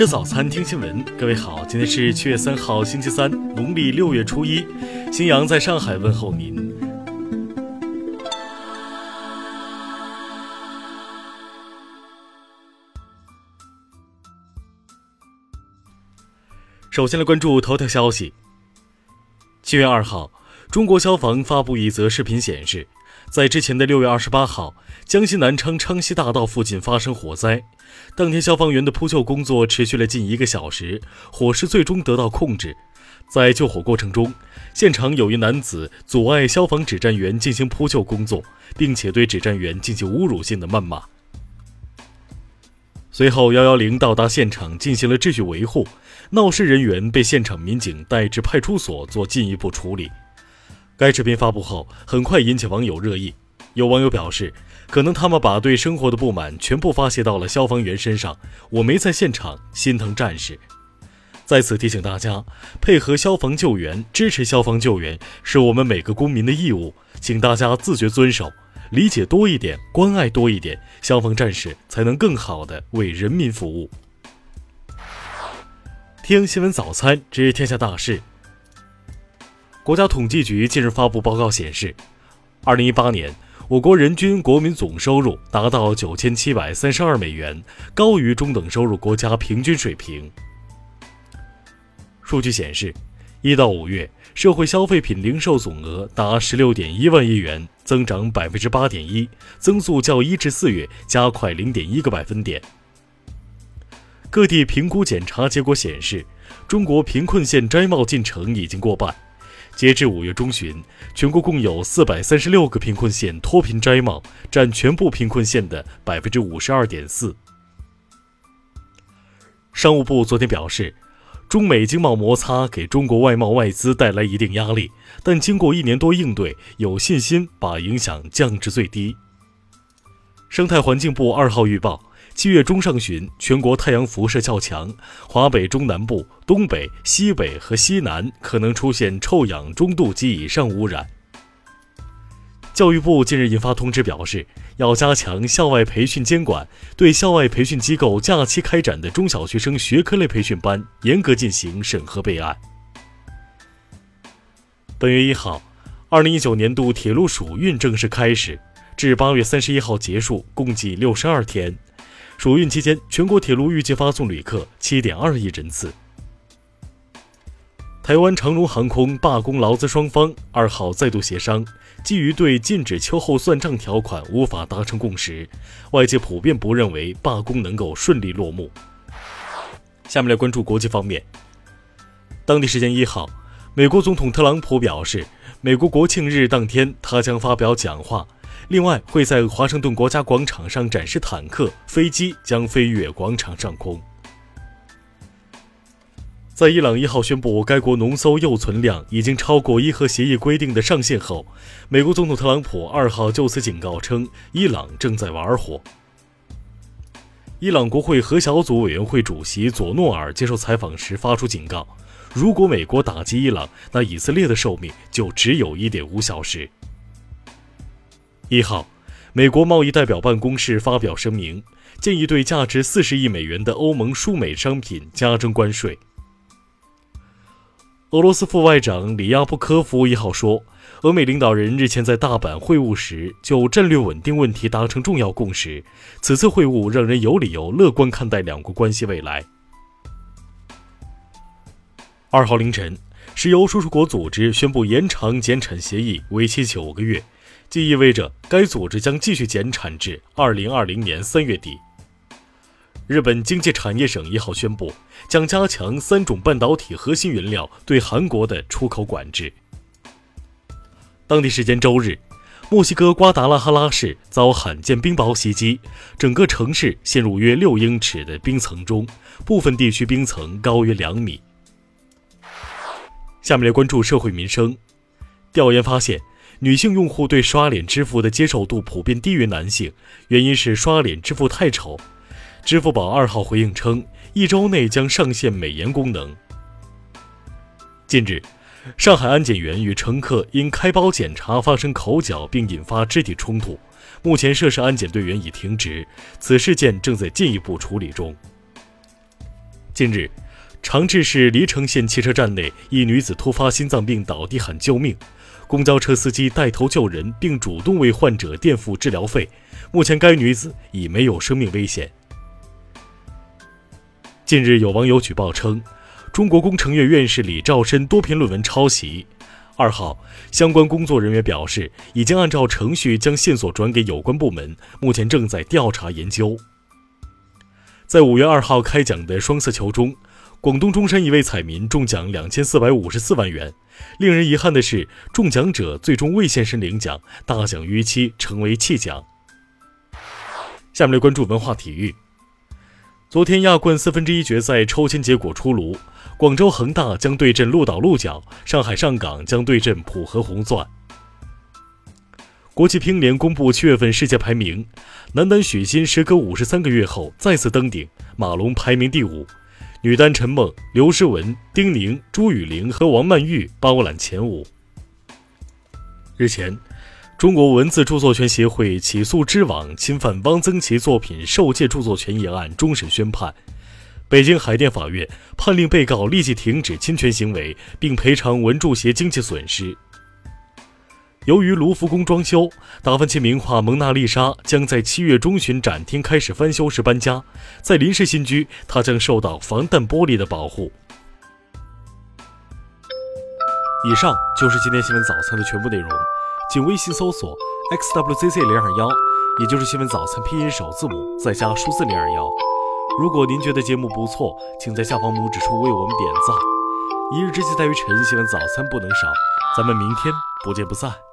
吃早餐，听新闻。各位好，今天是七月三号，星期三，农历六月初一。新阳在上海问候您。首先来关注头条消息。七月二号，中国消防发布一则视频，显示。在之前的六月二十八号，江西南昌昌西大道附近发生火灾。当天，消防员的扑救工作持续了近一个小时，火势最终得到控制。在救火过程中，现场有一男子阻碍消防指战员进行扑救工作，并且对指战员进行侮辱性的谩骂。随后，幺幺零到达现场进行了秩序维护，闹事人员被现场民警带至派出所做进一步处理。该视频发布后，很快引起网友热议。有网友表示，可能他们把对生活的不满全部发泄到了消防员身上。我没在现场，心疼战士。在此提醒大家，配合消防救援、支持消防救援是我们每个公民的义务，请大家自觉遵守，理解多一点，关爱多一点，消防战士才能更好的为人民服务。听新闻早餐知天下大事。国家统计局近日发布报告显示，二零一八年我国人均国民总收入达到九千七百三十二美元，高于中等收入国家平均水平。数据显示，一到五月社会消费品零售总额达十六点一万亿元，增长百分之八点一，增速较一至四月加快零点一个百分点。各地评估检查结果显示，中国贫困县摘帽进程已经过半。截至五月中旬，全国共有四百三十六个贫困县脱贫摘帽，占全部贫困县的百分之五十二点四。商务部昨天表示，中美经贸摩擦给中国外贸外资带来一定压力，但经过一年多应对，有信心把影响降至最低。生态环境部二号预报。七月中上旬，全国太阳辐射较强，华北中南部、东北、西北和西南可能出现臭氧中度及以上污染。教育部近日印发通知，表示要加强校外培训监管，对校外培训机构假期开展的中小学生学科类培训班严格进行审核备案。本月一号，二零一九年度铁路暑运正式开始，至八月三十一号结束，共计六十二天。暑运期间，全国铁路预计发送旅客七点二亿人次。台湾长荣航空罢工劳资双方二号再度协商，基于对禁止秋后算账条款无法达成共识，外界普遍不认为罢工能够顺利落幕。下面来关注国际方面。当地时间一号，美国总统特朗普表示，美国国庆日当天他将发表讲话。另外，会在华盛顿国家广场上展示坦克、飞机将飞越广场上空。在伊朗一号宣布该国农搜铀存量已经超过伊核协议规定的上限后，美国总统特朗普二号就此警告称，伊朗正在玩火。伊朗国会核小组委员会主席佐诺尔接受采访时发出警告：如果美国打击伊朗，那以色列的寿命就只有一点五小时。一号，美国贸易代表办公室发表声明，建议对价值四十亿美元的欧盟输美商品加征关税。俄罗斯副外长里亚布科夫一号说，俄美领导人日前在大阪会晤时就战略稳定问题达成重要共识，此次会晤让人有理由乐观看待两国关系未来。二号凌晨，石油输出国组织宣布延长减产协议，为期九个月。即意味着该组织将继续减产至二零二零年三月底。日本经济产业省一号宣布，将加强三种半导体核心原料对韩国的出口管制。当地时间周日，墨西哥瓜达拉哈拉市遭罕见冰雹袭击，整个城市陷入约六英尺的冰层中，部分地区冰层高约两米。下面来关注社会民生，调研发现。女性用户对刷脸支付的接受度普遍低于男性，原因是刷脸支付太丑。支付宝二号回应称，一周内将上线美颜功能。近日，上海安检员与乘客因开包检查发生口角，并引发肢体冲突，目前涉事安检队员已停职，此事件正在进一步处理中。近日，长治市黎城县汽车站内，一女子突发心脏病倒地喊救命，公交车司机带头救人，并主动为患者垫付治疗费。目前，该女子已没有生命危险。近日，有网友举报称，中国工程院院士李兆申多篇论文抄袭。二号，相关工作人员表示，已经按照程序将线索转给有关部门，目前正在调查研究。在五月二号开奖的双色球中，广东中山一位彩民中奖两千四百五十四万元。令人遗憾的是，中奖者最终未现身领奖，大奖逾期，成为弃奖。下面来关注文化体育。昨天亚冠四分之一决赛抽签结果出炉，广州恒大将对阵鹿岛鹿角，上海上港将对阵浦和红钻。国际乒联公布七月份世界排名，男单许昕时隔五十三个月后再次登顶，马龙排名第五；女单陈梦、刘诗雯、丁宁、朱雨玲和王曼玉包揽前五。日前。中国文字著作权协会起诉知网侵犯汪曾祺作品受借著作权一案终审宣判，北京海淀法院判令被告立即停止侵权行为，并赔偿文著协经济损失。由于卢浮宫装修，达芬奇名画《蒙娜丽莎》将在七月中旬展厅开始翻修时搬家，在临时新居，它将受到防弹玻璃的保护。以上就是今天新闻早餐的全部内容。请微信搜索 xwzc 零二幺，也就是新闻早餐拼音首字母再加数字零二幺。如果您觉得节目不错，请在下方拇指处为我们点赞。一日之计在于晨，新闻早餐不能少。咱们明天不见不散。